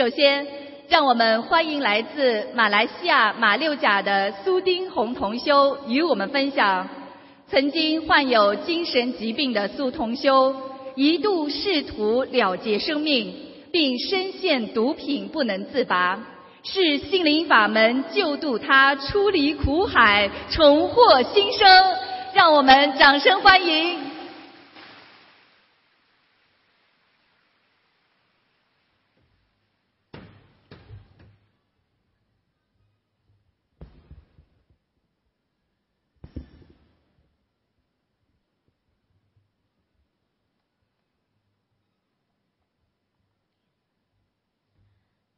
首先，让我们欢迎来自马来西亚马六甲的苏丁红同修与我们分享：曾经患有精神疾病的苏同修，一度试图了结生命，并深陷毒品不能自拔，是心灵法门救度他出离苦海，重获新生。让我们掌声欢迎！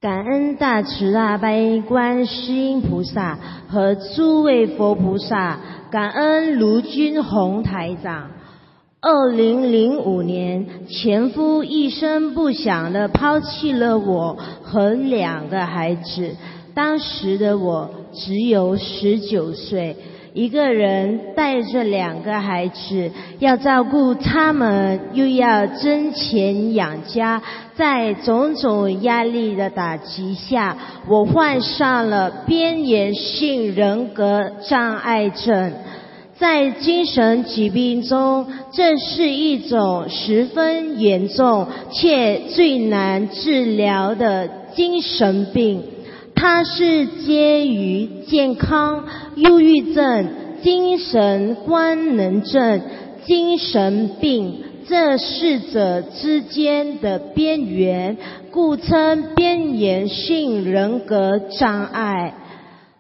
感恩大慈大悲观世音菩萨和诸位佛菩萨，感恩卢军宏台长。二零零五年，前夫一声不响的抛弃了我和两个孩子，当时的我只有十九岁。一个人带着两个孩子，要照顾他们，又要挣钱养家，在种种压力的打击下，我患上了边缘性人格障碍症。在精神疾病中，这是一种十分严重且最难治疗的精神病。它是介于健康、忧郁症、精神官能症、精神病这四者之间的边缘，故称边缘性人格障碍。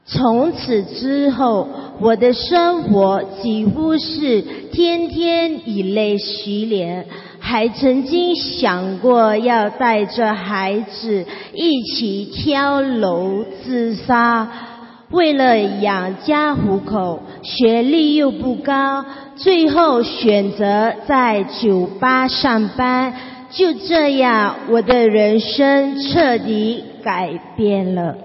从此之后，我的生活几乎是天天以泪洗脸。还曾经想过要带着孩子一起跳楼自杀，为了养家糊口，学历又不高，最后选择在酒吧上班。就这样，我的人生彻底改变了。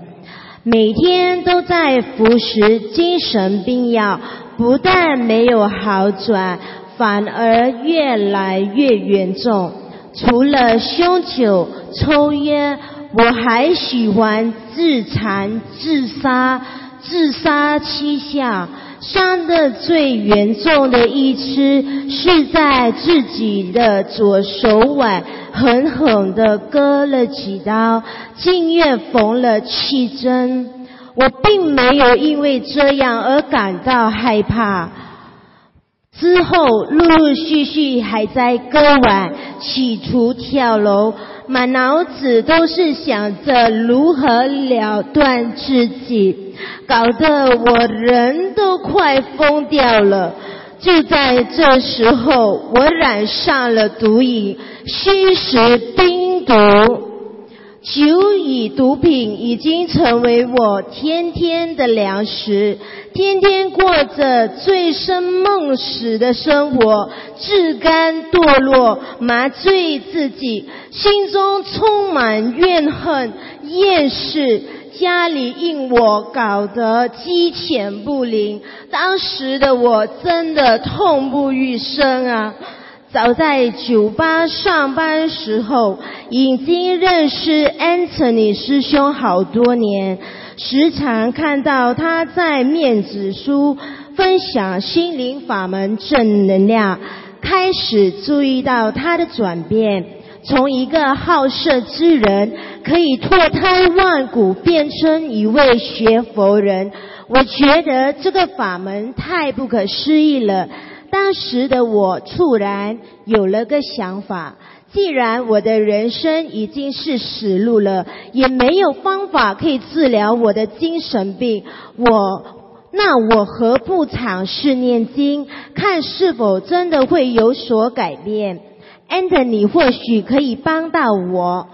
每天都在服食精神病药，不但没有好转。反而越来越严重。除了酗酒、抽烟，我还喜欢自残、自杀。自杀七下，伤的最严重的一次是在自己的左手腕狠狠地割了几刀，进院缝了七针。我并没有因为这样而感到害怕。之后陆陆续续还在割腕，企图跳楼，满脑子都是想着如何了断自己，搞得我人都快疯掉了。就在这时候，我染上了毒瘾，吸食冰毒。酒与毒品已经成为我天天的粮食，天天过着醉生梦死的生活，自甘堕落，麻醉自己，心中充满怨恨、厌世，家里因我搞得鸡犬不宁，当时的我真的痛不欲生啊！早在酒吧上班时候，已经认识 Anthony 师兄好多年，时常看到他在面子书分享心灵法门正能量，开始注意到他的转变，从一个好色之人可以脱胎换骨，变成一位学佛人。我觉得这个法门太不可思议了。当时的我突然有了个想法，既然我的人生已经是死路了，也没有方法可以治疗我的精神病，我那我何不尝试念经，看是否真的会有所改变？Anthony 或许可以帮到我。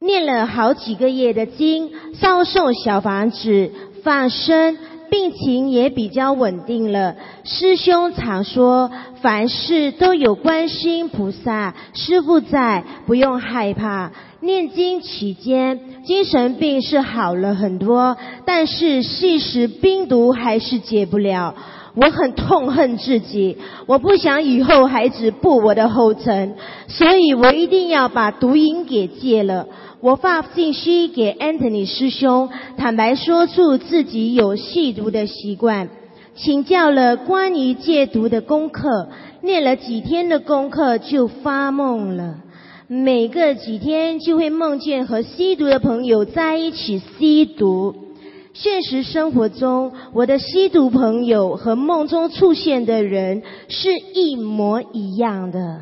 念了好几个月的经，烧送小房子，放生。病情也比较稳定了。师兄常说，凡事都有观音菩萨师父在，不用害怕。念经期间，精神病是好了很多，但是吸食冰毒还是戒不了。我很痛恨自己，我不想以后孩子步我的后尘，所以我一定要把毒瘾给戒了。我发信息给 Anthony 师兄，坦白说出自己有吸毒的习惯，请教了关于戒毒的功课，念了几天的功课就发梦了，每个几天就会梦见和吸毒的朋友在一起吸毒。现实生活中，我的吸毒朋友和梦中出现的人是一模一样的。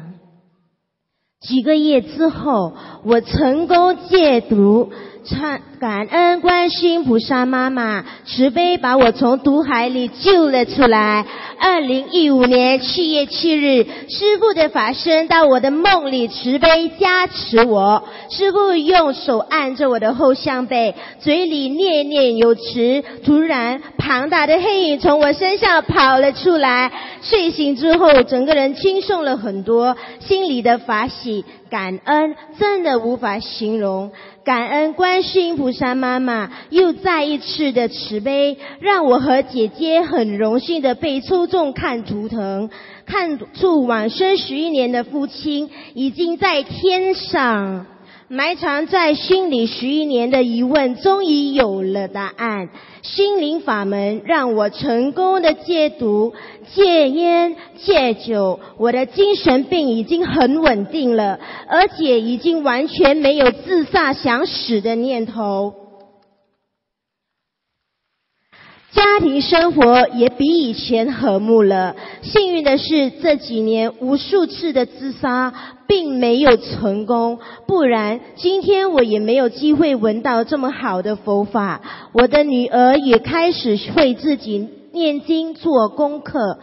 几个月之后，我成功戒毒。唱感恩观世音菩萨妈妈慈悲把我从毒海里救了出来。二零一五年七月七日，师父的法身到我的梦里慈悲加持我。师父用手按着我的后项背，嘴里念念有词。突然，庞大的黑影从我身上跑了出来。睡醒之后，整个人轻松了很多，心里的法喜感恩真的无法形容。感恩观世音菩萨妈妈又再一次的慈悲，让我和姐姐很荣幸的被抽中看图腾，看出往生十一年的父亲已经在天上。埋藏在心里十一年的疑问，终于有了答案。心灵法门让我成功的戒毒、戒烟、戒酒，我的精神病已经很稳定了，而且已经完全没有自杀想死的念头。家庭生活也比以前和睦了。幸运的是，这几年无数次的自杀并没有成功，不然今天我也没有机会闻到这么好的佛法。我的女儿也开始会自己念经做功课。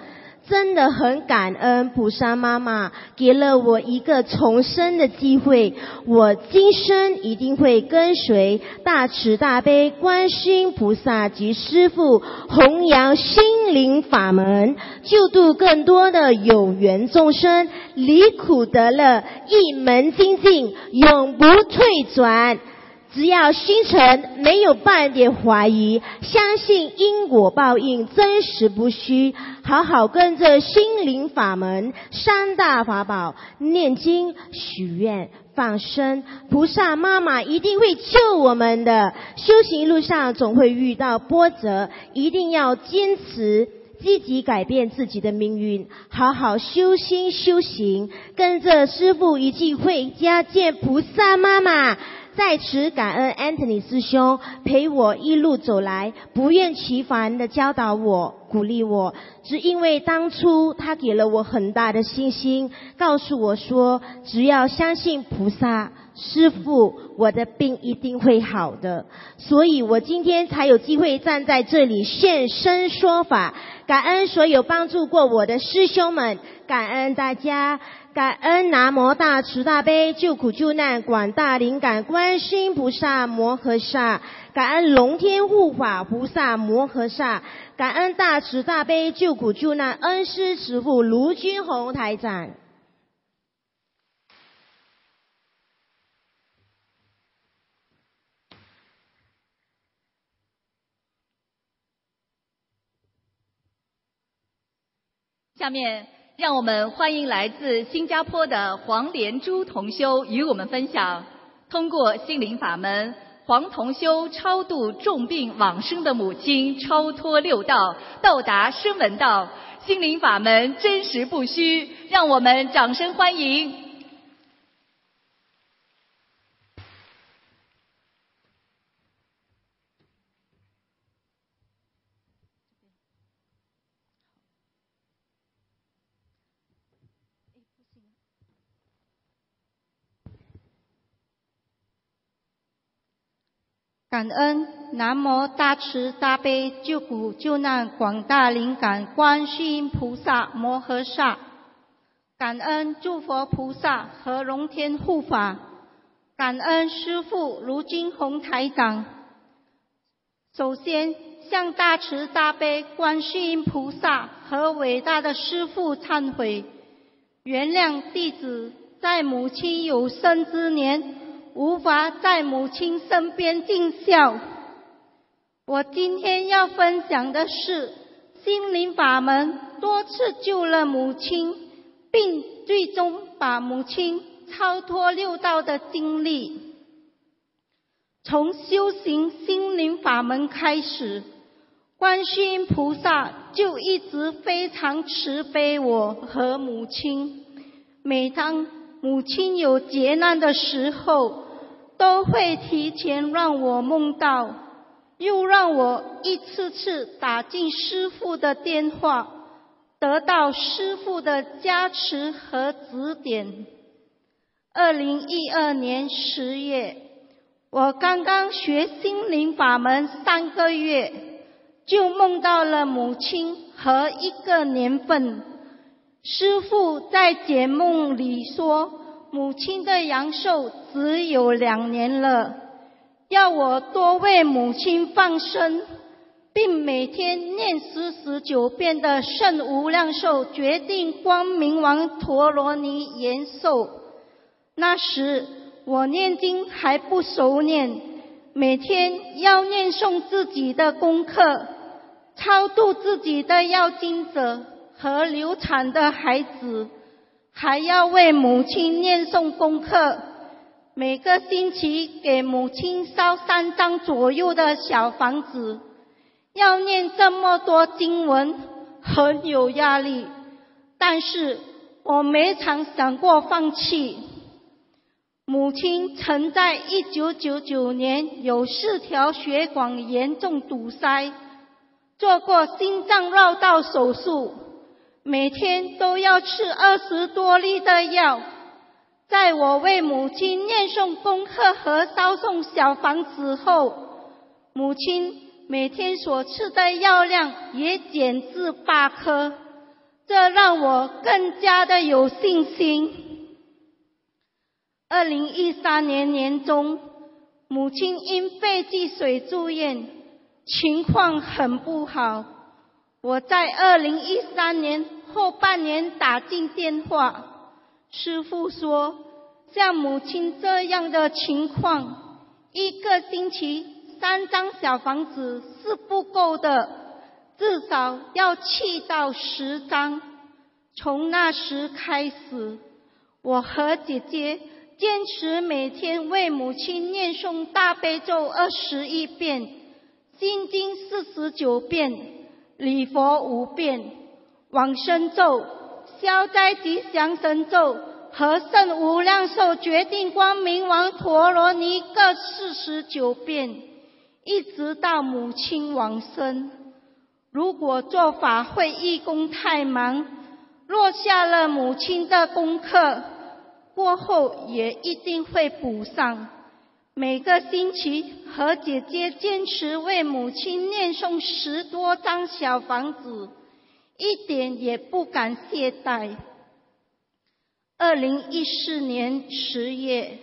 真的很感恩菩萨妈妈给了我一个重生的机会，我今生一定会跟随大慈大悲观世音菩萨及师父弘扬心灵法门，救度更多的有缘众生，离苦得乐，一门精进，永不退转。只要心诚没有半点怀疑，相信因果报应真实不虚，好好跟着心灵法门三大法宝念经、许愿、放生，菩萨妈妈一定会救我们的。修行路上总会遇到波折，一定要坚持，积极改变自己的命运，好好修心修行，跟着师父一起回家见菩萨妈妈。在此感恩 Anthony 师兄陪我一路走来，不厌其烦的教导我、鼓励我，只因为当初他给了我很大的信心，告诉我说，只要相信菩萨、师父，我的病一定会好的。所以我今天才有机会站在这里现身说法，感恩所有帮助过我的师兄们，感恩大家。感恩南无大慈大悲救苦救难广大灵感观世音菩萨摩诃萨，感恩龙天护法菩萨摩诃萨，感恩大慈大悲救苦救难恩师慈父卢军宏台长。下面。让我们欢迎来自新加坡的黄连珠同修与我们分享，通过心灵法门，黄同修超度重病往生的母亲，超脱六道，到达声闻道。心灵法门真实不虚，让我们掌声欢迎。感恩南无大慈大悲救苦救难广大灵感观世音菩萨摩诃萨，感恩诸佛菩萨和龙天护法，感恩师父卢金红台长。首先向大慈大悲观世音菩萨和伟大的师父忏悔，原谅弟子在母亲有生之年。无法在母亲身边尽孝。我今天要分享的是心灵法门多次救了母亲，并最终把母亲超脱六道的经历。从修行心灵法门开始，观世音菩萨就一直非常慈悲我和母亲。每当母亲有劫难的时候，都会提前让我梦到，又让我一次次打进师父的电话，得到师父的加持和指点。二零一二年十月，我刚刚学心灵法门三个月，就梦到了母亲和一个年份。师父在解梦里说，母亲的阳寿只有两年了，要我多为母亲放生，并每天念四十九遍的圣无量寿决定光明王陀罗尼延寿。那时我念经还不熟练，每天要念诵自己的功课，超度自己的要经者。和流产的孩子，还要为母亲念诵功课。每个星期给母亲烧三张左右的小房子，要念这么多经文，很有压力。但是我没曾想过放弃。母亲曾在一九九九年有四条血管严重堵塞，做过心脏绕道手术。每天都要吃二十多粒的药，在我为母亲念诵功课和烧送小房子后，母亲每天所吃的药量也减至八颗，这让我更加的有信心。二零一三年年中，母亲因肺积水住院，情况很不好。我在二零一三年后半年打进电话，师傅说，像母亲这样的情况，一个星期三张小房子是不够的，至少要七到十张。从那时开始，我和姐姐坚持每天为母亲念诵大悲咒二十一遍，心经四十九遍。礼佛五遍，往生咒、消灾吉祥神咒和圣无量寿决定光明王陀罗尼各四十九遍，一直到母亲往生。如果做法会义工太忙，落下了母亲的功课，过后也一定会补上。每个星期和姐姐坚持为母亲念诵十多张小房子，一点也不敢懈怠。二零一四年十月，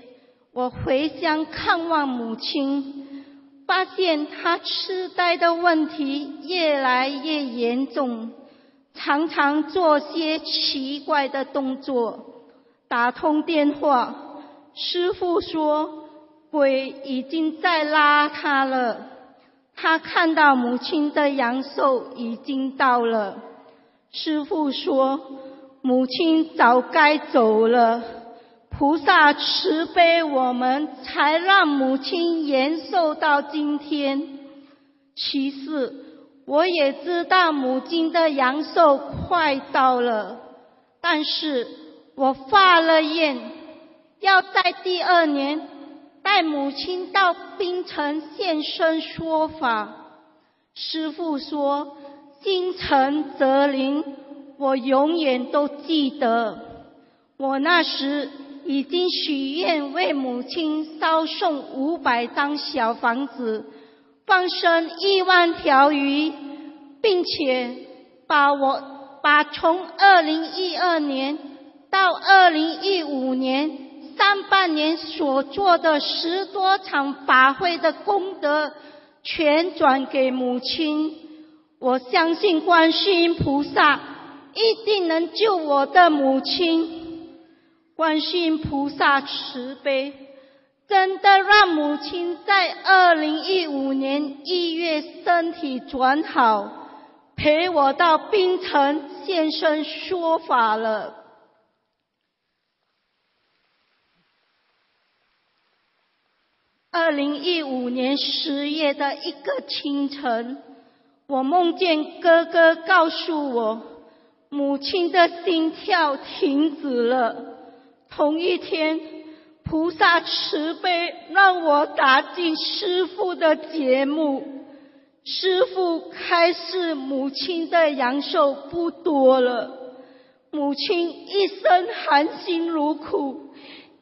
我回乡看望母亲，发现她痴呆的问题越来越严重，常常做些奇怪的动作。打通电话，师傅说。鬼已经在拉他了，他看到母亲的阳寿已经到了。师父说，母亲早该走了，菩萨慈悲我们，才让母亲延寿到今天。其次，我也知道母亲的阳寿快到了，但是我发了愿，要在第二年。带母亲到冰城现身说法，师父说：“心诚则灵。”我永远都记得。我那时已经许愿为母亲烧送五百张小房子，放生一万条鱼，并且把我把从二零一二年到二零一五年。上半年所做的十多场法会的功德，全转给母亲。我相信观世音菩萨一定能救我的母亲。观世音菩萨慈悲，真的让母亲在二零一五年一月身体转好，陪我到冰城现身说法了。二零一五年十月的一个清晨，我梦见哥哥告诉我，母亲的心跳停止了。同一天，菩萨慈悲让我打进师父的节目。师父开示，母亲的阳寿不多了。母亲一生含辛茹苦，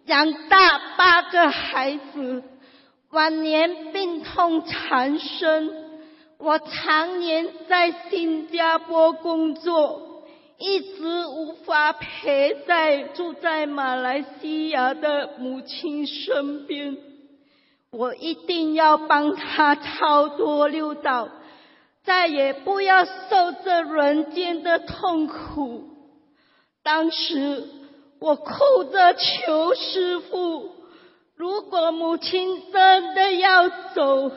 养大八个孩子，晚年病痛缠身。我常年在新加坡工作，一直无法陪在住在马来西亚的母亲身边。我一定要帮他超脱六道，再也不要受这人间的痛苦。当时我哭着求师父，如果母亲真的要走，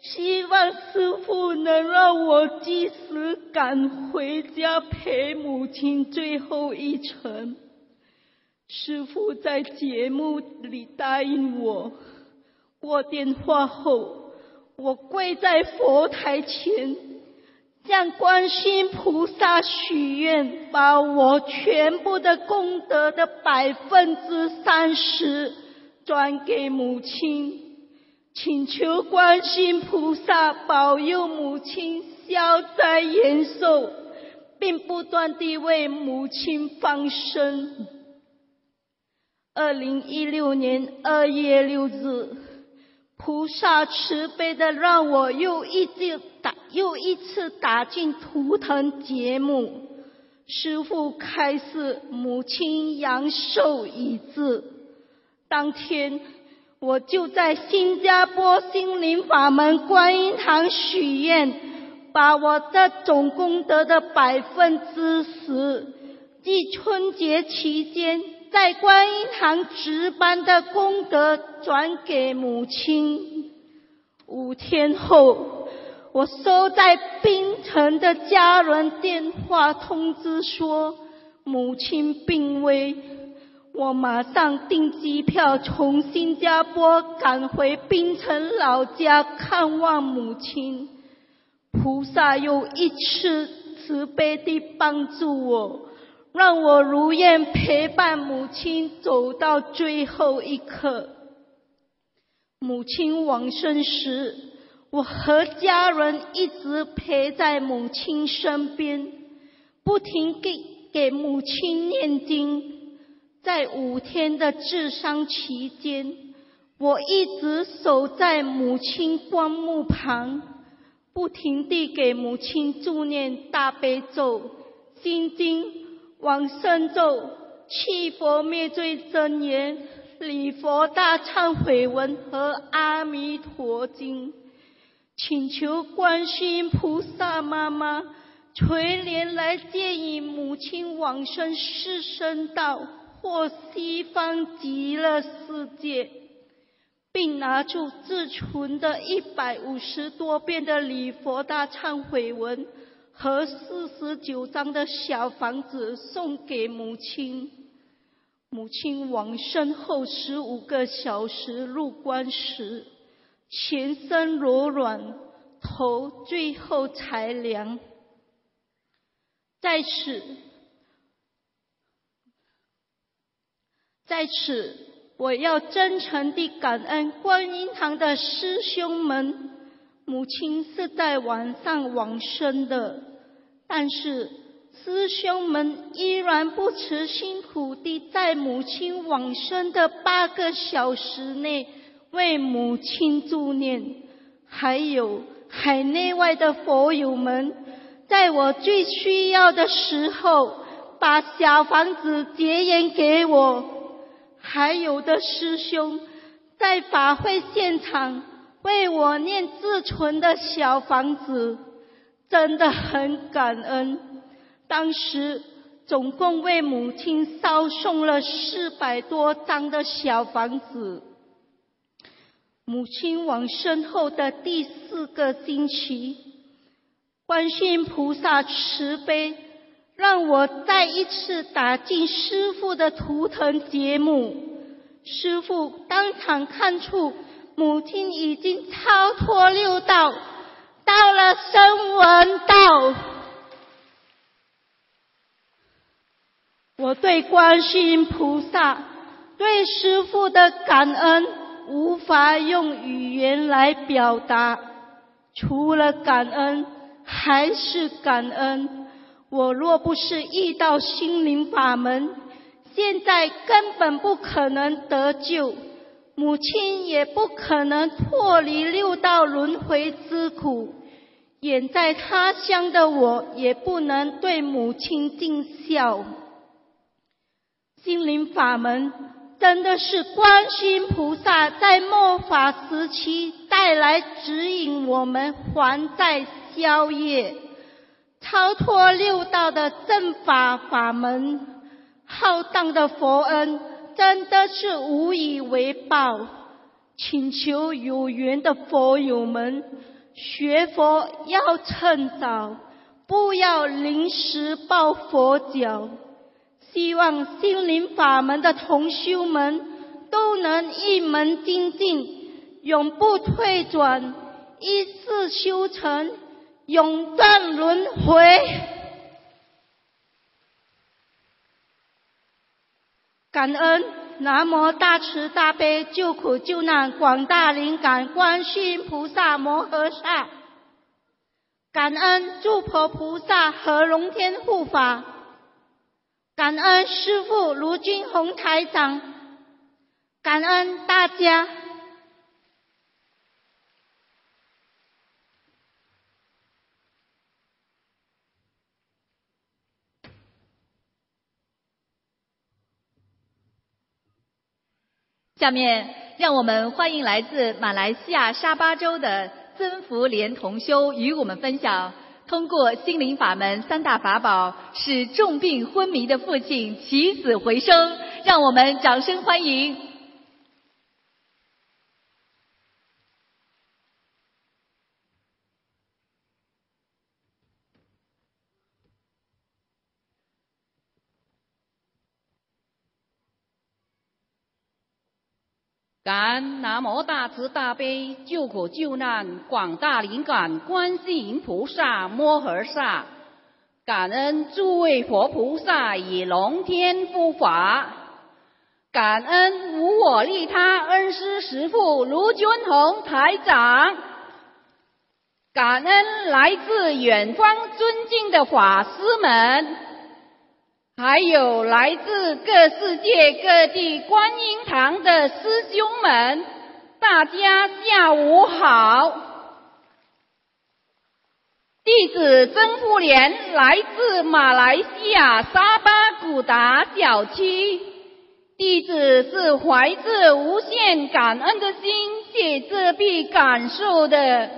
希望师傅能让我及时赶回家陪母亲最后一程。师傅在节目里答应我。过电话后，我跪在佛台前，向观音菩萨许愿，把我全部的功德的百分之三十转给母亲，请求观音菩萨保佑母亲消灾延寿，并不断地为母亲放生。二零一六年二月六日。菩萨慈悲的让我又一次打又一次打进图腾节目，师父开示母亲阳寿已至。当天我就在新加坡心灵法门观音堂许愿，把我的总功德的百分之十，即春节期间。在观音堂值班的功德转给母亲。五天后，我收在槟城的家人电话通知说母亲病危，我马上订机票从新加坡赶回槟城老家看望母亲。菩萨又一次慈悲地帮助我。让我如愿陪伴母亲走到最后一刻。母亲往生时，我和家人一直陪在母亲身边，不停给给母亲念经。在五天的治伤期间，我一直守在母亲棺木旁，不停地给母亲助念大悲咒、心经。往生咒、弃佛灭罪真言、礼佛大忏悔文和阿弥陀经，请求观世音菩萨妈妈垂怜来接引母亲往生四生道过西方极乐世界，并拿出自存的一百五十多遍的礼佛大忏悔文。和四十九张的小房子送给母亲。母亲往生后十五个小时入关时，全身柔软，头最后才凉。在此，在此，我要真诚地感恩观音堂的师兄们。母亲是在晚上往生的。但是师兄们依然不辞辛苦地在母亲往生的八个小时内为母亲助念，还有海内外的佛友们，在我最需要的时候把小房子结缘给我，还有的师兄在法会现场为我念自存的小房子。真的很感恩，当时总共为母亲烧送了四百多张的小房子。母亲往生后的第四个星期，观世菩萨慈悲，让我再一次打进师傅的图腾节目。师傅当场看出母亲已经超脱六道，到了声闻道。我对观世音菩萨、对师傅的感恩，无法用语言来表达。除了感恩，还是感恩。我若不是遇到心灵法门，现在根本不可能得救，母亲也不可能脱离六道轮回之苦。远在他乡的我，也不能对母亲尽孝。心灵法门真的是观世音菩萨在末法时期带来指引我们还债消业、超脱六道的正法法门。浩荡的佛恩真的是无以为报，请求有缘的佛友们学佛要趁早，不要临时抱佛脚。希望心灵法门的同修们都能一门精进，永不退转，一世修成，永断轮回。感恩南无大慈大悲救苦救难广大灵感观世音菩萨摩诃萨，感恩诸佛菩萨和龙天护法。感恩师父卢军宏台长，感恩大家。下面，让我们欢迎来自马来西亚沙巴州的曾福莲同修与我们分享。通过心灵法门三大法宝，使重病昏迷的父亲起死回生，让我们掌声欢迎！感恩南无大慈大悲救苦救难广大灵感观世音菩萨摩诃萨，感恩诸位佛菩萨与龙天护法，感恩无我利他恩师师父卢军宏台长，感恩来自远方尊敬的法师们。还有来自各世界各地观音堂的师兄们，大家下午好。弟子曾富莲来自马来西亚沙巴古达小区，弟子是怀着无限感恩的心写这笔感受的，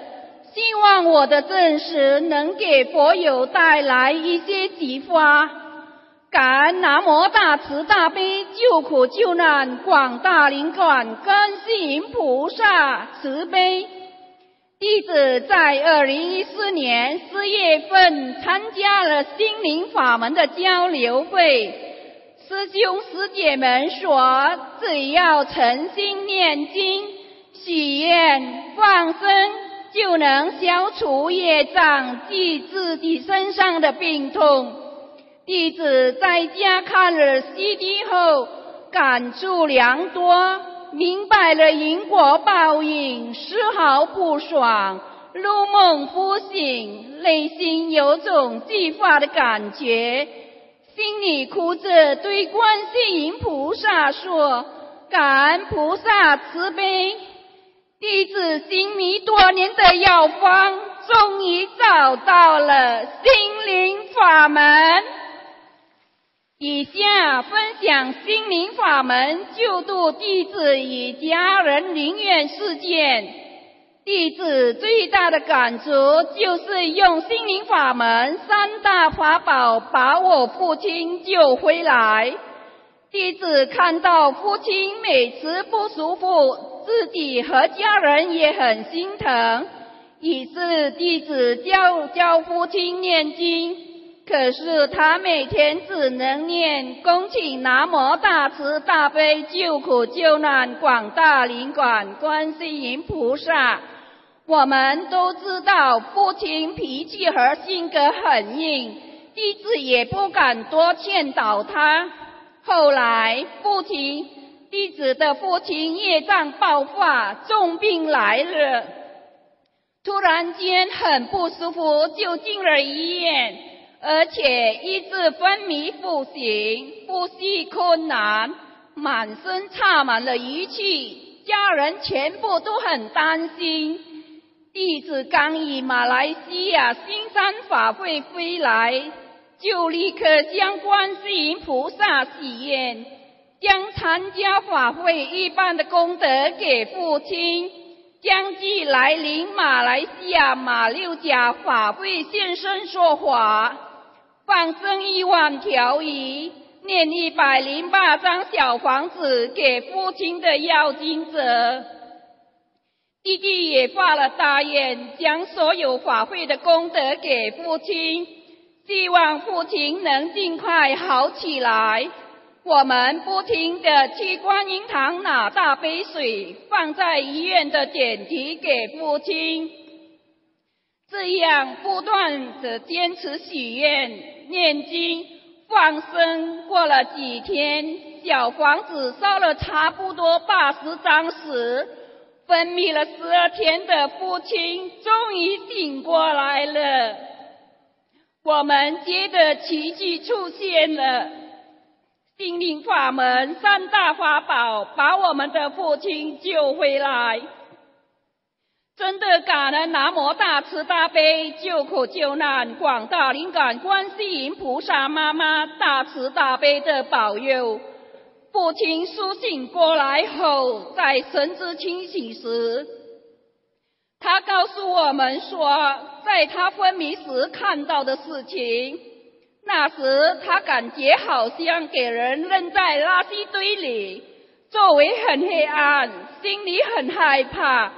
希望我的证实能给佛友带来一些启发。感恩南无大慈大悲救苦救难广大灵感观世音菩萨慈悲。弟子在二零一四年四月份参加了心灵法门的交流会，师兄师姐们说，只要诚心念经、许愿、放生，就能消除业障及自己身上的病痛。弟子在家看了 CD 后，感触良多，明白了因果报应，丝毫不爽，入梦不醒，内心有种计划的感觉，心里哭着对观世音菩萨说：“感恩菩萨慈悲，弟子心迷多年的药方，终于找到了心灵法门。”以下分享心灵法门救度弟子与家人灵愿事件。弟子最大的感触就是用心灵法门三大法宝把我父亲救回来。弟子看到父亲每次不舒服，自己和家人也很心疼，于是弟子教教父亲念经。可是他每天只能念恭请南无大慈大悲救苦救难广大灵感观世音菩萨。我们都知道父亲脾气和性格很硬，弟子也不敢多劝导他。后来父亲弟子的父亲业障爆发，重病来了，突然间很不舒服，就进了医院。而且一直昏迷不醒，呼吸困难，满身插满了仪器，家人全部都很担心。弟子刚以马来西亚新山法会归来，就立刻将观世音菩萨许愿，将参加法会一般的功德给父亲，将即来临马来西亚马六甲法会现身说法。放生一万条鱼，念一百零八张小房子给父亲的要经者。弟弟也发了大愿，将所有法会的功德给父亲，希望父亲能尽快好起来。我们不停的去观音堂拿大杯水，放在医院的点滴给父亲，这样不断的坚持许愿。念经放生过了几天，小房子烧了差不多八十张时，昏迷了十二天的父亲终于醒过来了。我们接着奇迹出现了，心灵法门三大法宝把我们的父亲救回来。真的感恩南无大慈大悲救苦救难广大灵感观世音菩萨妈妈大慈大悲的保佑。父亲苏醒过来后，在神志清醒时，他告诉我们说，在他昏迷时看到的事情。那时他感觉好像给人扔在垃圾堆里，周围很黑暗，心里很害怕。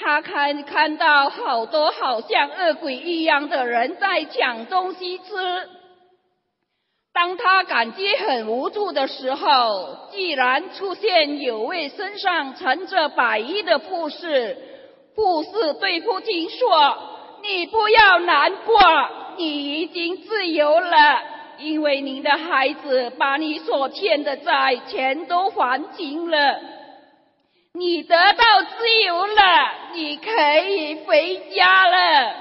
他看看到好多好像恶鬼一样的人在抢东西吃。当他感觉很无助的时候，既然出现有位身上穿着白衣的护士，护士对父亲说：“你不要难过，你已经自由了，因为您的孩子把你所欠的债全都还清了。”你得到自由了，你可以回家了。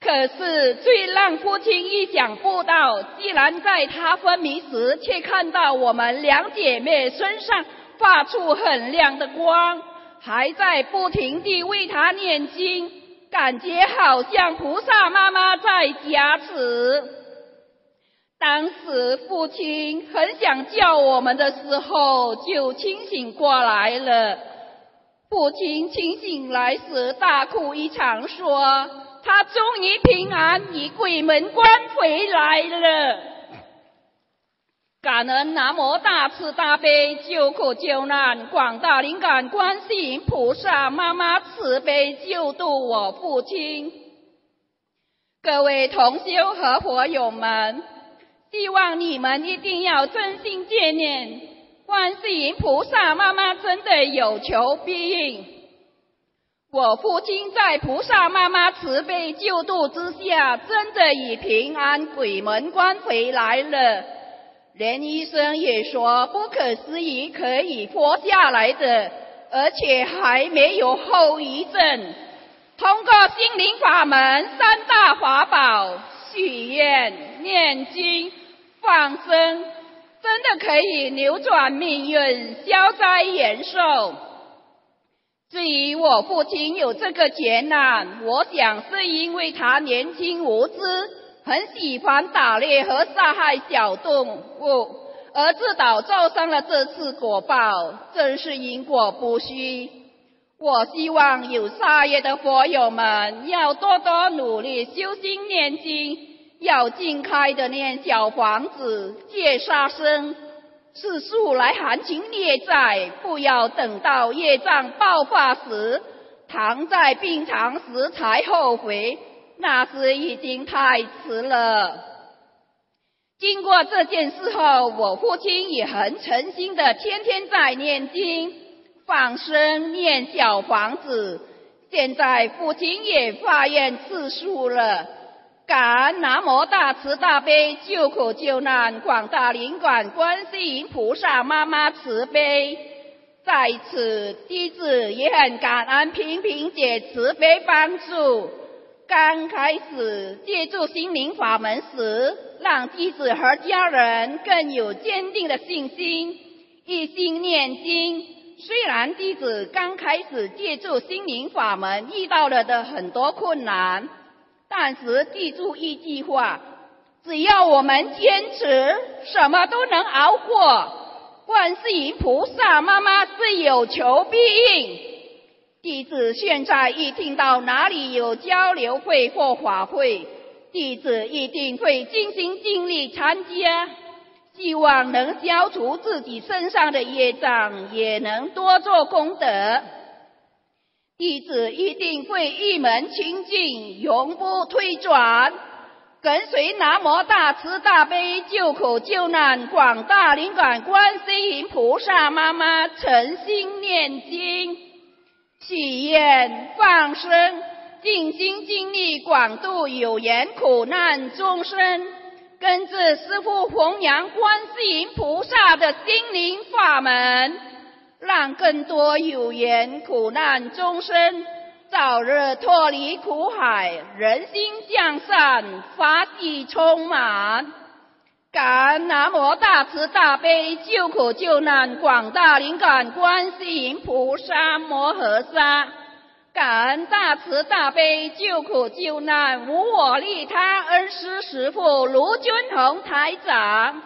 可是最让父亲意想不到，既然在他昏迷时，却看到我们两姐妹身上发出很亮的光，还在不停地为他念经，感觉好像菩萨妈妈在加持。当时父亲很想叫我们的时候，就清醒过来了。父亲清醒来时大哭一场，说他终于平安以鬼门关回来了。感恩南无大慈大悲救苦救难广大灵感观世音菩萨妈妈慈悲救度我父亲。各位同修和佛友们。希望你们一定要真心见念，观世音菩萨妈妈真的有求必应。我父亲在菩萨妈妈慈悲救度之下，真的已平安鬼门关回来了。连医生也说不可思议，可以活下来的，而且还没有后遗症。通过心灵法门三大法宝，许愿、念经。放生真的可以扭转命运、消灾延寿。至于我父亲有这个劫难，我想是因为他年轻无知，很喜欢打猎和杀害小动物，而自导造上了这次果报，真是因果不虚。我希望有杀业的佛友们要多多努力修心念经。要尽开的念小房子借杀生，是素来含情孽债，不要等到业障爆发时，躺在病床时才后悔。那时已经太迟了。经过这件事后，我父亲也很诚心的，天天在念经、放生、念小房子。现在父亲也发愿吃素了。感恩南无大慈大悲救苦救难广大灵感观世音菩萨妈妈慈悲，在此弟子也很感恩平平姐慈悲帮助。刚开始借助心灵法门时，让弟子和家人更有坚定的信心，一心念经。虽然弟子刚开始借助心灵法门遇到了的很多困难。暂时记住一句话：只要我们坚持，什么都能熬过。观世音菩萨妈妈是有求必应。弟子现在一听到哪里有交流会或法会，弟子一定会尽心尽力参加，希望能消除自己身上的业障，也能多做功德。弟子一定会一门清净，永不退转，跟随南无大慈大悲救苦救难广大灵感观世音菩萨妈妈诚心念经，祈愿放生，尽心尽力广度有缘苦难众生，跟着师父弘扬观世音菩萨的心灵法门。让更多有缘苦难众生早日脱离苦海，人心向善，法喜充满。感恩南无大慈大悲救苦救难广大灵感观世音菩萨摩诃萨，感恩大慈大悲救苦救难无我利他恩师师父卢军宏台长。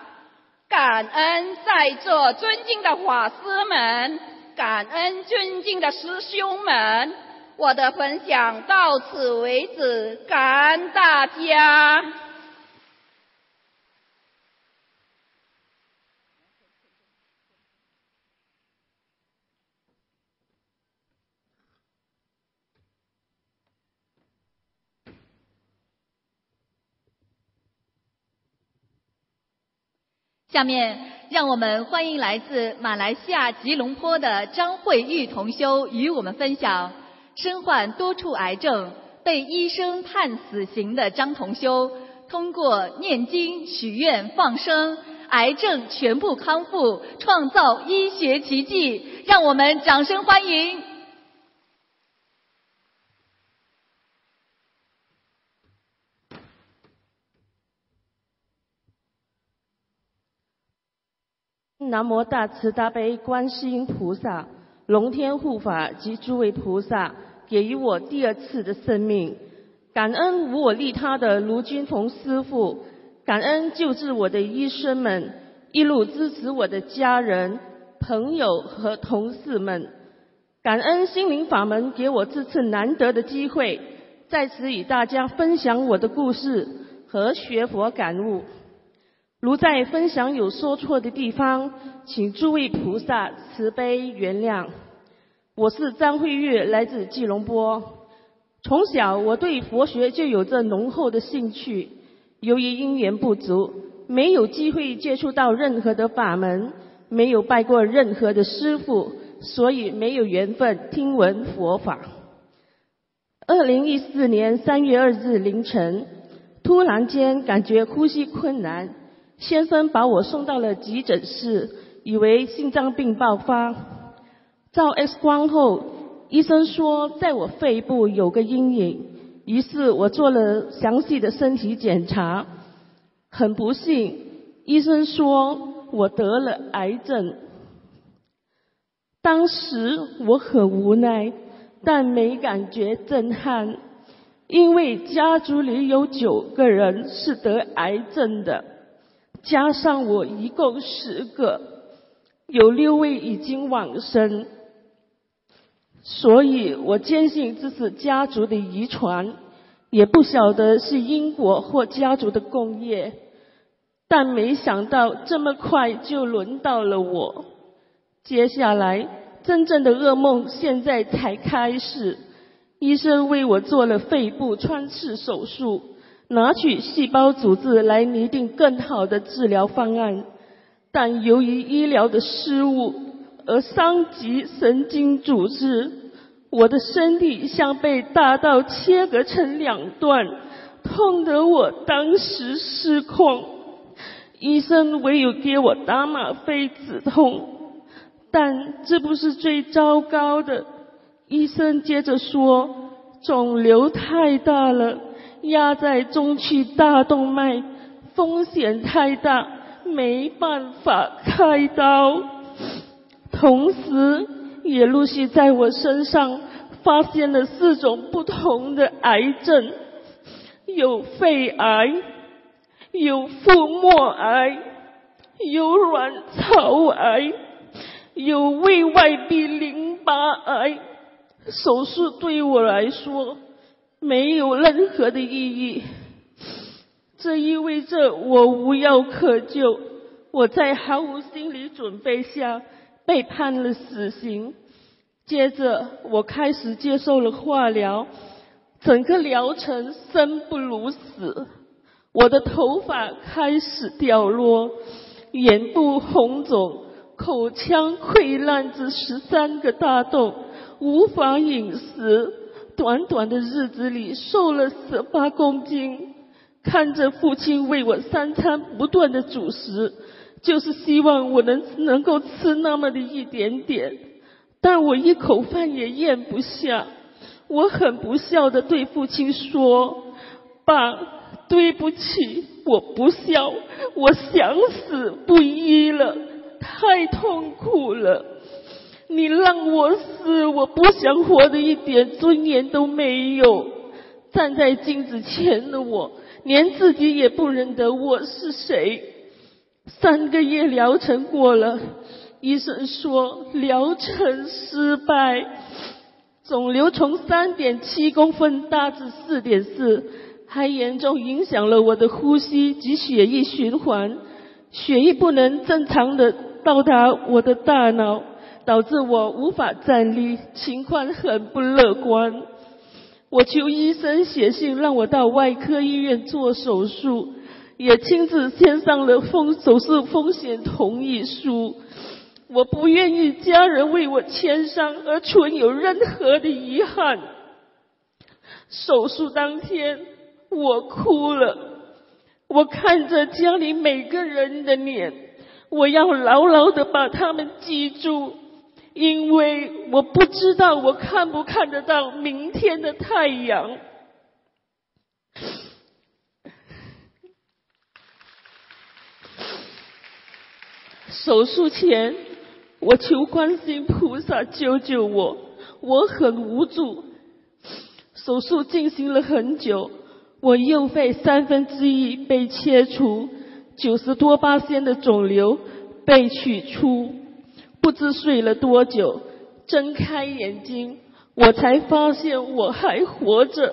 感恩在座尊敬的法师们，感恩尊敬的师兄们，我的分享到此为止，感恩大家。下面，让我们欢迎来自马来西亚吉隆坡的张慧玉同修与我们分享：身患多处癌症、被医生判死刑的张同修，通过念经、许愿、放生，癌症全部康复，创造医学奇迹。让我们掌声欢迎！南无大慈大悲观世音菩萨、龙天护法及诸位菩萨，给予我第二次的生命。感恩无我利他的卢军宏师父，感恩救治我的医生们，一路支持我的家人、朋友和同事们。感恩心灵法门给我这次难得的机会，在此与大家分享我的故事和学佛感悟。如在分享有说错的地方，请诸位菩萨慈悲原谅。我是张慧月，来自吉隆坡。从小我对佛学就有着浓厚的兴趣，由于因缘不足，没有机会接触到任何的法门，没有拜过任何的师傅，所以没有缘分听闻佛法。二零一四年三月二日凌晨，突然间感觉呼吸困难。先生把我送到了急诊室，以为心脏病爆发。照 X 光后，医生说在我肺部有个阴影，于是我做了详细的身体检查。很不幸，医生说我得了癌症。当时我很无奈，但没感觉震撼，因为家族里有九个人是得癌症的。加上我一共十个，有六位已经往生，所以我坚信这是家族的遗传，也不晓得是因果或家族的共业，但没想到这么快就轮到了我。接下来真正的噩梦现在才开始，医生为我做了肺部穿刺手术，拿取细胞组织来拟定更好的治疗方案，但由于医疗的失误而伤及神经组织，我的身体像被大刀切割成两段，痛得我当时失控。医生唯有给我打吗啡止痛。但这不是最糟糕的，医生接着说，肿瘤太大了，压在中区大动脉，风险太大，没办法开刀。同时，也陆续在我身上发现了四种不同的癌症，有肺癌，有腹膜癌，有卵巢癌。有胃外壁淋巴癌手术对我来说没有任何的意义，这意味着我无药可救。我在毫无心理准备下被判了死刑。接着我开始接受了化疗，整个疗程生不如死。我的头发开始掉落，眼部红肿。口腔溃烂至十三个大洞，无法饮食。短短的日子里瘦了十八公斤。看着父亲为我三餐不断的煮食，就是希望我能能够吃那么的一点点，但我一口饭也咽不下。我很不孝的对父亲说：“爸，对不起，我不孝，我想死不医了。”太痛苦了！你让我死，我不想活的一点尊严都没有。站在镜子前的我，连自己也不认得我是谁。三个月疗程过了，医生说疗程失败，肿瘤从三点七公分大至四点四，还严重影响了我的呼吸及血液循环，血液不能正常的。到达我的大脑，导致我无法站立，情况很不乐观。我求医生写信让我到外科医院做手术，也亲自签上了风手术风险同意书。我不愿意家人为我签上而存有任何的遗憾。手术当天，我哭了，我看着家里每个人的脸。我要牢牢的把他们记住，因为我不知道我看不看得到明天的太阳。手术前，我求观世音菩萨救救我，我很无助。手术进行了很久，我右肺三分之一被切除。九十多八仙的肿瘤被取出，不知睡了多久，睁开眼睛，我才发现我还活着。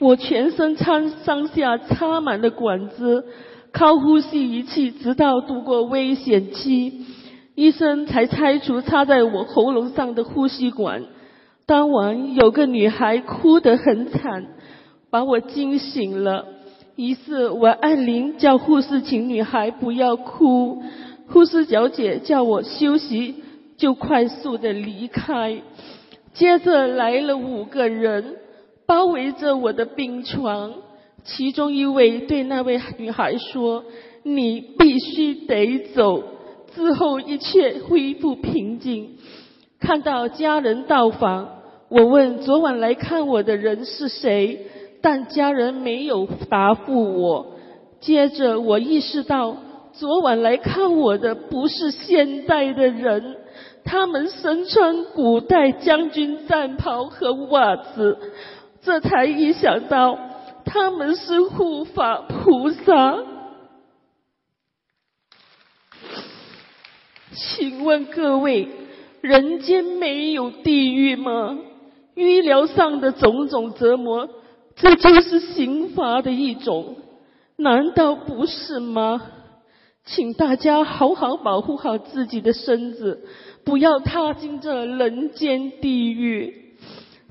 我全身上上下插满了管子，靠呼吸仪器，直到度过危险期，医生才拆除插在我喉咙上的呼吸管。当晚有个女孩哭得很惨，把我惊醒了。于是我按铃叫护士请女孩不要哭，护士小姐叫我休息，就快速的离开。接着来了五个人，包围着我的病床。其中一位对那位女孩说：“你必须得走，之后一切恢复平静。”看到家人到访。我问昨晚来看我的人是谁，但家人没有答复我。接着我意识到，昨晚来看我的不是现代的人，他们身穿古代将军战袍和袜子，这才意想到他们是护法菩萨。请问各位，人间没有地狱吗？医疗上的种种折磨，这就是刑罚的一种，难道不是吗？请大家好好保护好自己的身子，不要踏进这人间地狱。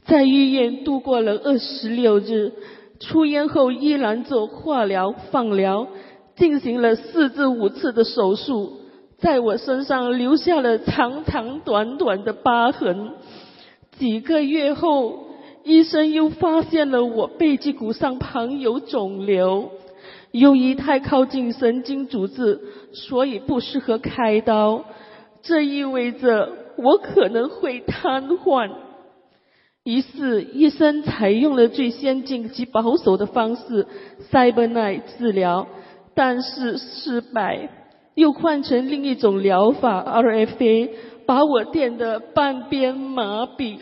在医院度过了二十六日，出院后依然做化疗、放疗，进行了四至五次的手术，在我身上留下了长长短短的疤痕。几个月后，医生又发现了我背脊骨上旁有肿瘤。由于太靠近神经组织，所以不适合开刀。这意味着我可能会瘫痪。于是医生采用了最先进及保守的方式 ——Cyberknife 治疗，但是失败。又换成另一种疗法 ——RFA，把我电得半边麻痹。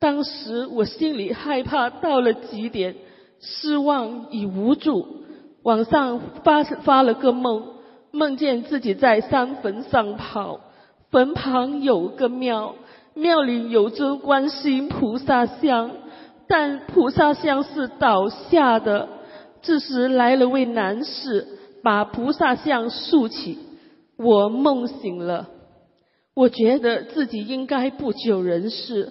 当时我心里害怕到了极点。失望与无助，晚上发发了个梦，梦见自己在山坟上跑，坟旁有个庙，庙里有尊观世音菩萨像，但菩萨像是倒下的。这时来了位男士，把菩萨像竖起，我梦醒了。我觉得自己应该不久人世，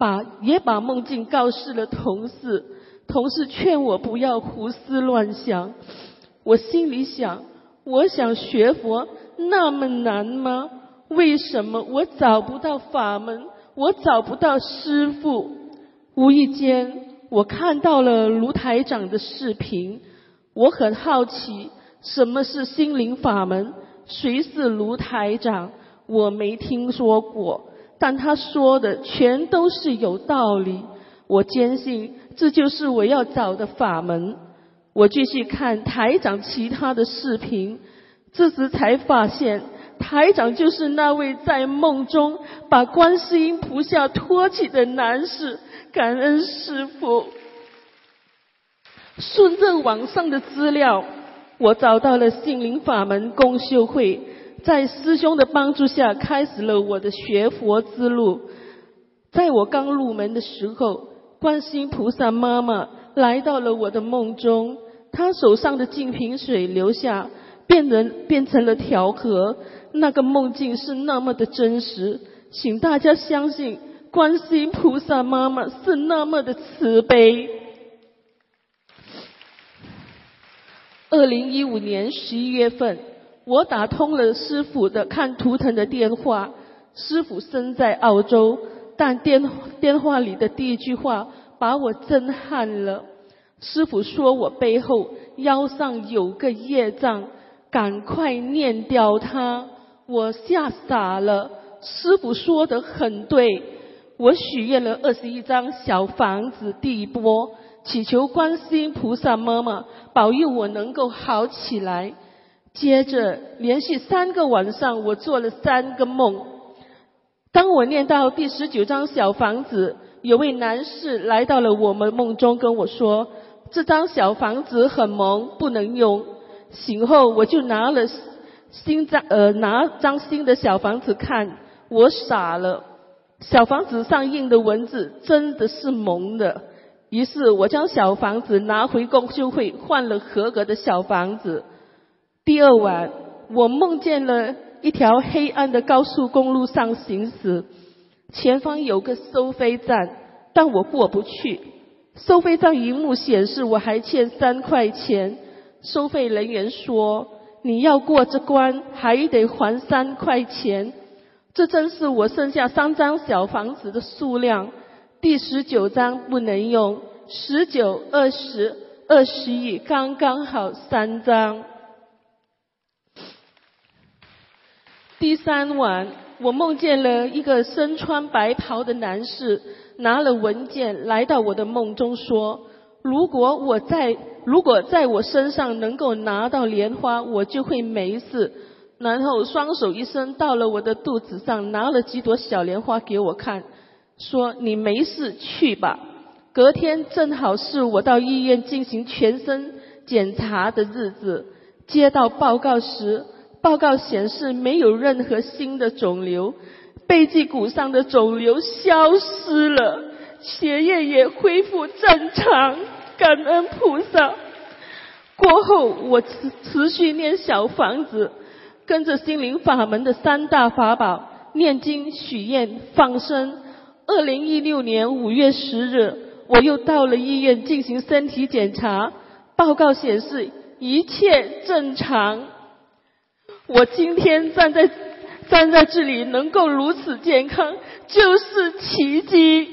把也把梦境告诉了同事。同事劝我不要胡思乱想，我心里想：我想学佛那么难吗？为什么我找不到法门？我找不到师傅？无意间，我看到了卢台长的视频，我很好奇什么是心灵法门，谁是卢台长？我没听说过，但他说的全都是有道理，我坚信。这就是我要找的法门。我继续看台长其他的视频，这时才发现台长就是那位在梦中把观世音菩萨托起的男士。感恩师父。顺着网上的资料，我找到了心灵法门共修会，在师兄的帮助下，开始了我的学佛之路。在我刚入门的时候。观世音菩萨妈妈来到了我的梦中，她手上的净瓶水流下，变成变成了条河。那个梦境是那么的真实，请大家相信，观世音菩萨妈妈是那么的慈悲。二零一五年十一月份，我打通了师傅的看图腾的电话，师傅身在澳洲。但电电话里的第一句话把我震撼了。师傅说我背后腰上有个业障，赶快念掉它。我吓傻了。师傅说的很对，我许愿了二十一张小房子第一波，祈求观世音菩萨妈妈保佑我能够好起来。接着连续三个晚上，我做了三个梦。当我念到第十九张小房子，有位男士来到了我们梦中，跟我说：“这张小房子很萌，不能用。”醒后我就拿了新张呃拿张新的小房子看，我傻了。小房子上印的文字真的是萌的，于是我将小房子拿回共修会换了合格的小房子。第二晚，我梦见了。一条黑暗的高速公路上行驶，前方有个收费站，但我过不去。收费站荧幕显示我还欠三块钱，收费人员说你要过这关还得还三块钱。这正是我剩下三张小房子的数量，第十九张不能用，十九、二十、二十一刚刚好三张。第三晚，我梦见了一个身穿白袍的男士，拿了文件来到我的梦中，说：“如果我在，如果在我身上能够拿到莲花，我就会没事。”然后双手一伸，到了我的肚子上，拿了几朵小莲花给我看，说：“你没事，去吧。”隔天正好是我到医院进行全身检查的日子，接到报告时。报告显示没有任何新的肿瘤，背脊骨上的肿瘤消失了，血液也恢复正常。感恩菩萨，过后，我持持续念小房子，跟着心灵法门的三大法宝念经、许愿、放生。二零一六年五月十日，我又到了医院进行身体检查，报告显示一切正常。我今天站在站在这里能够如此健康，就是奇迹。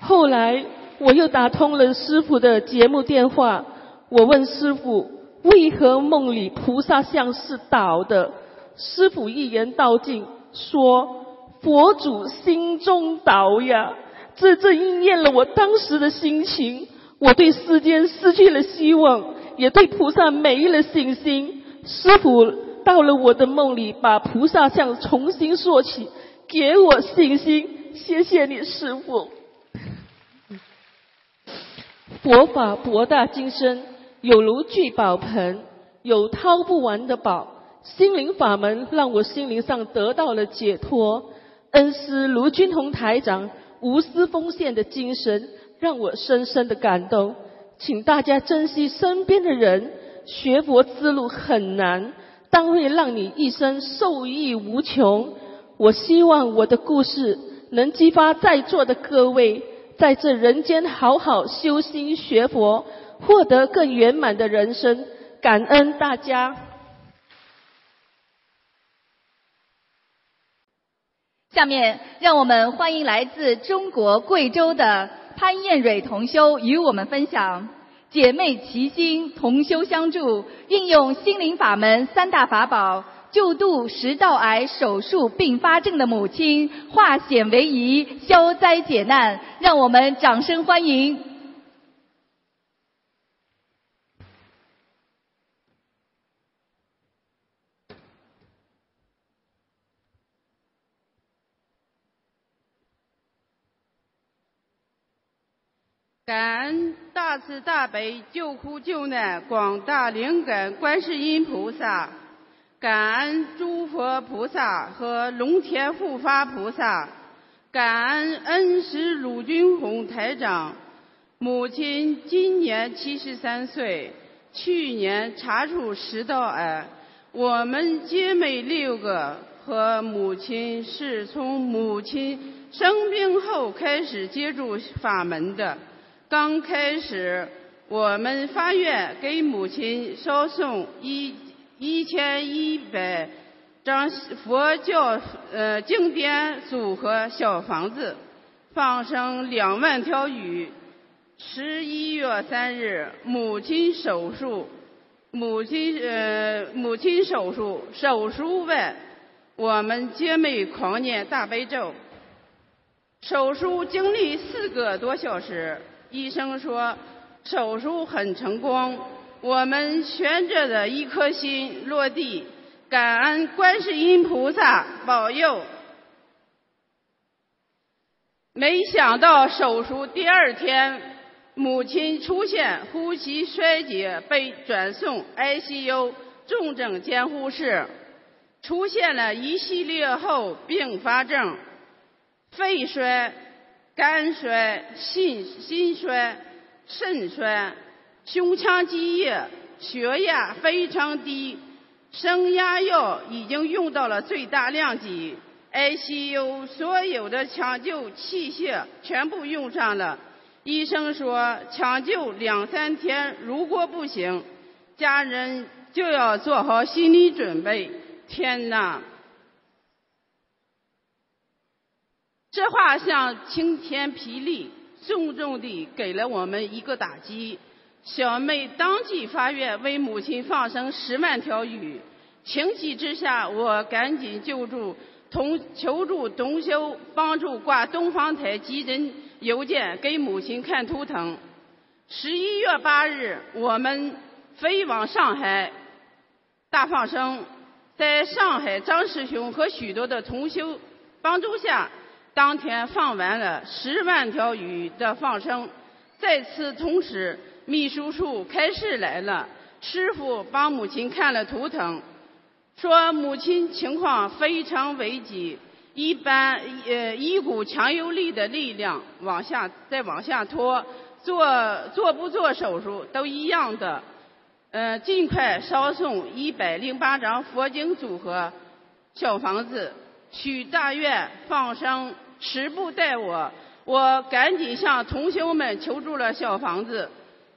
后来我又打通了师傅的节目电话，我问师傅为何梦里菩萨像是倒的，师傅一言道尽。说佛祖心中倒呀，这正应验了我当时的心情。我对世间失去了希望，也对菩萨没了信心。师傅到了我的梦里，把菩萨像重新说起，给我信心。谢谢你，师傅。佛法博大精深，有如聚宝盆，有掏不完的宝。心灵法门让我心灵上得到了解脱，恩师卢军宏台长无私奉献的精神让我深深的感动。请大家珍惜身边的人，学佛之路很难，但会让你一生受益无穷。我希望我的故事能激发在座的各位，在这人间好好修心学佛，获得更圆满的人生。感恩大家。下面，让我们欢迎来自中国贵州的潘艳蕊同修与我们分享姐妹齐心，同修相助，运用心灵法门三大法宝，救度食道癌手术并发症的母亲，化险为夷，消灾解难。让我们掌声欢迎。感恩大慈大悲救苦救难广大灵感观世音菩萨，感恩诸佛菩萨和龙天护法菩萨，感恩恩师鲁军红台长。母亲今年七十三岁，去年查出食道癌。我们姐妹六个和母亲是从母亲生病后开始接触法门的。刚开始，我们发愿给母亲烧送一一千一百张佛教呃经典组合小房子，放生两万条鱼。十一月三日，母亲手术，母亲呃母亲手术手术外，我们姐妹狂念大悲咒。手术经历四个多小时。医生说手术很成功，我们悬着的一颗心落地，感恩观世音菩萨保佑。没想到手术第二天，母亲出现呼吸衰竭，被转送 ICU 重症监护室，出现了一系列后并发症，肺衰。肝衰、心心衰、肾衰、胸腔积液、血压非常低，升压药已经用到了最大量级，ICU 所有的抢救器械全部用上了。医生说抢救两三天，如果不行，家人就要做好心理准备。天哪！这话像晴天霹雳，重重地给了我们一个打击。小妹当即发愿为母亲放生十万条鱼。情急之下，我赶紧救助同求助同修，帮助挂东方台急诊邮件给母亲看图腾。十一月八日，我们飞往上海大放生，在上海张师兄和许多的同修帮助下。当天放完了十万条鱼的放生，在此同时，秘书处开始来了。师傅帮母亲看了图腾，说母亲情况非常危急，一般呃一股强有力的力量往下再往下拖，做做不做手术都一样的。呃，尽快烧送一百零八张佛经组合小房子，许大愿放生，十步带我。我赶紧向同学们求助了小房子，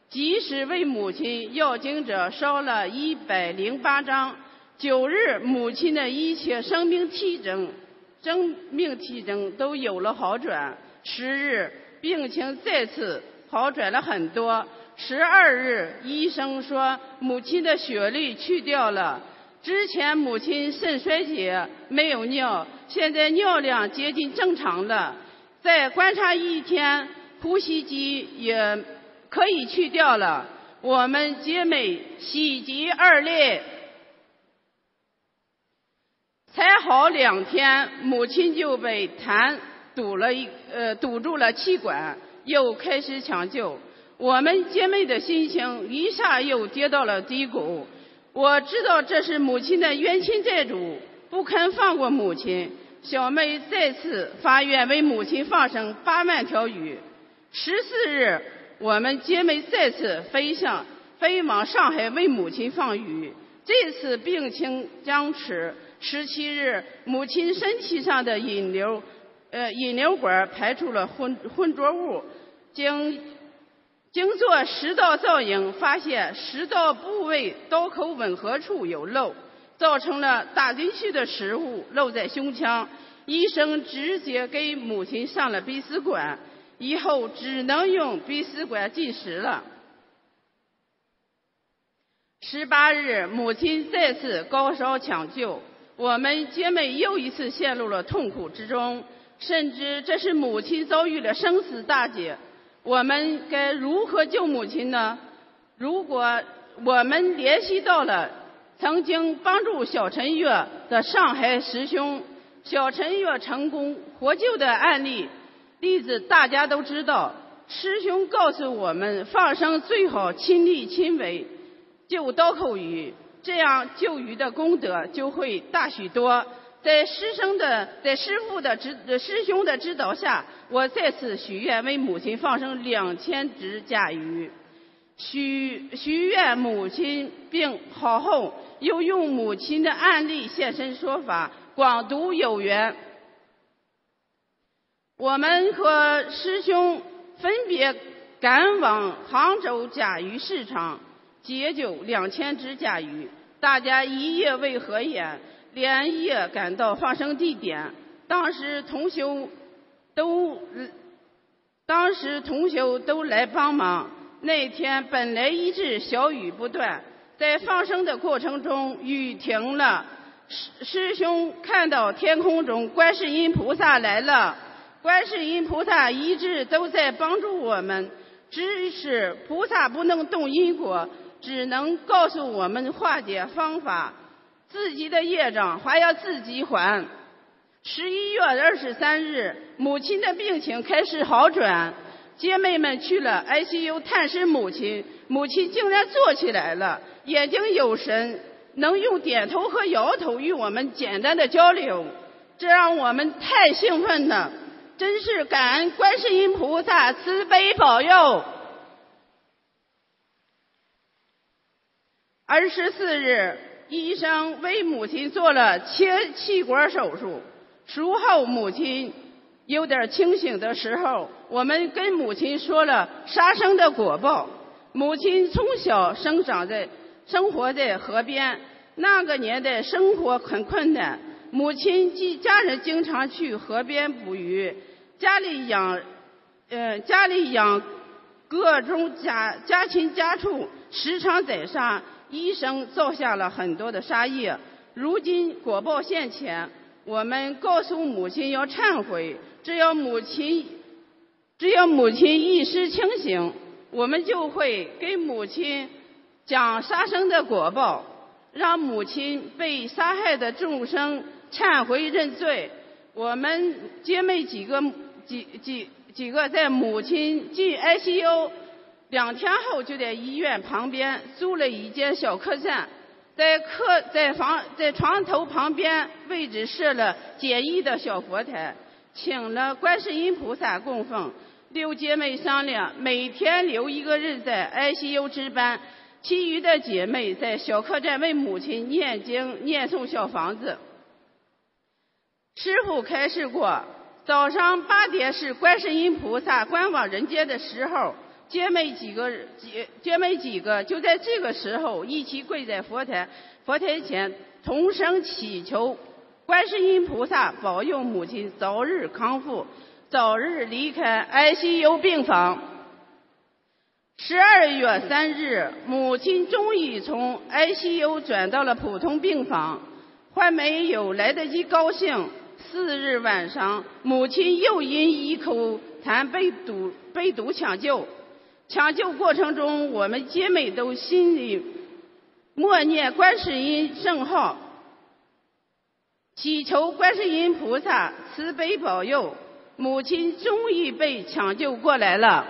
及时为母亲要经者烧了一百零八张。九日，母亲的一切生命体征、生命体征都有了好转。十日，病情再次好转了很多。十二日，医生说母亲的血泪去掉了。之前母亲肾衰竭，没有尿，现在尿量接近正常了。再观察一天，呼吸机也可以去掉了。我们姐妹喜极而泪。才好两天，母亲就被痰堵了一呃堵住了气管，又开始抢救。我们姐妹的心情一下又跌到了低谷。我知道这是母亲的冤亲债主，不肯放过母亲。小妹再次发愿为母亲放生八万条鱼。十四日，我们姐妹再次飞向飞往上海为母亲放鱼。这次病情僵持。十七日，母亲身体上的引流，呃，引流管排出了浑浑浊物。经经做食道造影，发现食道部位刀口吻合处有漏。造成了大进去的食物漏在胸腔，医生直接给母亲上了鼻饲管，以后只能用鼻饲管进食了。十八日，母亲再次高烧抢救，我们姐妹又一次陷入了痛苦之中，甚至这是母亲遭遇了生死大劫。我们该如何救母亲呢？如果我们联系到了。曾经帮助小陈月的上海师兄，小陈月成功获救的案例例子大家都知道。师兄告诉我们，放生最好亲力亲为，救刀口鱼，这样救鱼的功德就会大许多。在师生的在师傅的指师兄的指导下，我再次许愿为母亲放生两千只甲鱼。许许愿母亲病好后。又用母亲的案例现身说法，广度有缘。我们和师兄分别赶往杭州甲鱼市场解救两千只甲鱼，大家一夜未合眼，连夜赶到放生地点。当时同修都，当时同修都来帮忙。那天本来一直小雨不断。在放生的过程中，雨停了。师师兄看到天空中观世音菩萨来了，观世音菩萨一直都在帮助我们。只是菩萨不能动因果，只能告诉我们化解方法。自己的业障还要自己还。十一月二十三日，母亲的病情开始好转，姐妹们去了 ICU 探视母亲，母亲竟然坐起来了。眼睛有神，能用点头和摇头与我们简单的交流，这让我们太兴奋了，真是感恩观世音菩萨慈悲保佑。二十四日，医生为母亲做了切气管手术，术后母亲有点清醒的时候，我们跟母亲说了杀生的果报。母亲从小生长在。生活在河边，那个年代生活很困难，母亲及家人经常去河边捕鱼，家里养，呃，家里养各种家家禽家畜，时常宰杀，医生造下了很多的杀业。如今果报现前，我们告诉母亲要忏悔，只要母亲，只要母亲意识清醒，我们就会给母亲。讲杀生的果报，让母亲被杀害的众生忏悔认罪。我们姐妹几个几几几个在母亲进 ICU 两天后，就在医院旁边租了一间小客栈，在客在房在床头旁边位置设了简易的小佛台，请了观世音菩萨供奉。六姐妹商量，每天留一个人在 ICU 值班，其余的姐妹在小客栈为母亲念经、念诵小房子。师傅开示过，早上八点是观世音菩萨观往人间的时候，姐妹几个姐姐妹几个就在这个时候一起跪在佛台佛台前，同声祈求观世音菩萨保佑母亲早日康复，早日离开 ICU 病房。十二月三日，母亲终于从 ICU 转到了普通病房，还没有来得及高兴。四日晚上，母亲又因一口痰被堵被堵抢救。抢救过程中，我们姐妹都心里默念观世音圣号，祈求观世音菩萨慈悲保佑。母亲终于被抢救过来了。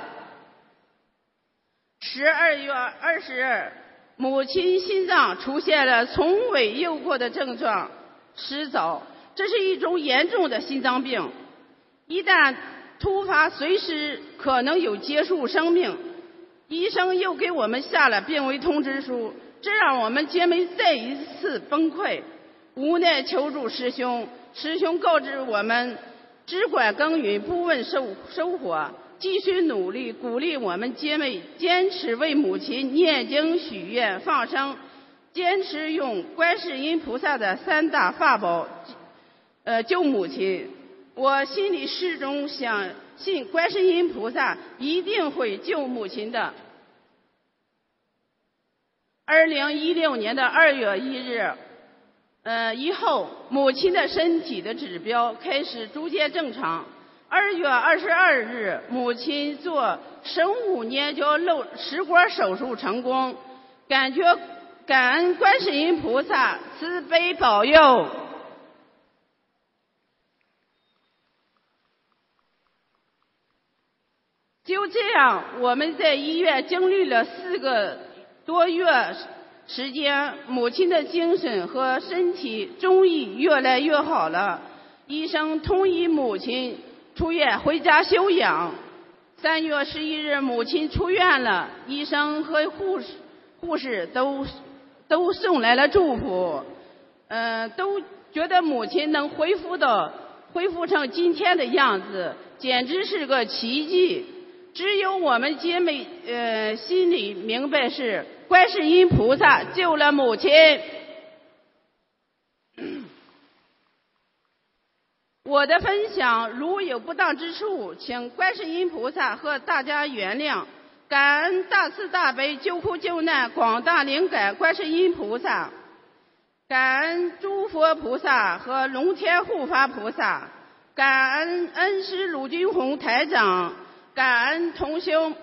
十二月二十日，母亲心脏出现了从未有过的症状迟早。这是一种严重的心脏病，一旦突发，随时可能有结束生命。医生又给我们下了病危通知书，这让我们姐妹再一次崩溃，无奈求助师兄。师兄告知我们，只管耕耘，不问收收获，继续努力，鼓励我们姐妹坚持为母亲念经、许愿、放生，坚持用观世音菩萨的三大法宝。呃，救母亲，我心里始终相信观世音菩萨一定会救母亲的。二零一六年的二月一日，呃，以后母亲的身体的指标开始逐渐正常。二月二十二日，母亲做生物粘胶漏食管手术成功，感觉感恩观世音菩萨慈悲保佑。就这样，我们在医院经历了四个多月时间，母亲的精神和身体终于越来越好了。医生同意母亲出院回家休养。三月十一日，母亲出院了，医生和护士护士都都送来了祝福，嗯，都觉得母亲能恢复到恢复成今天的样子，简直是个奇迹。只有我们姐妹呃心里明白是观世音菩萨救了母亲。我的分享如有不当之处，请观世音菩萨和大家原谅。感恩大慈大悲救苦救难广大灵感观世音菩萨，感恩诸佛菩萨和龙天护法菩萨，感恩恩师鲁军宏台长。感恩同修。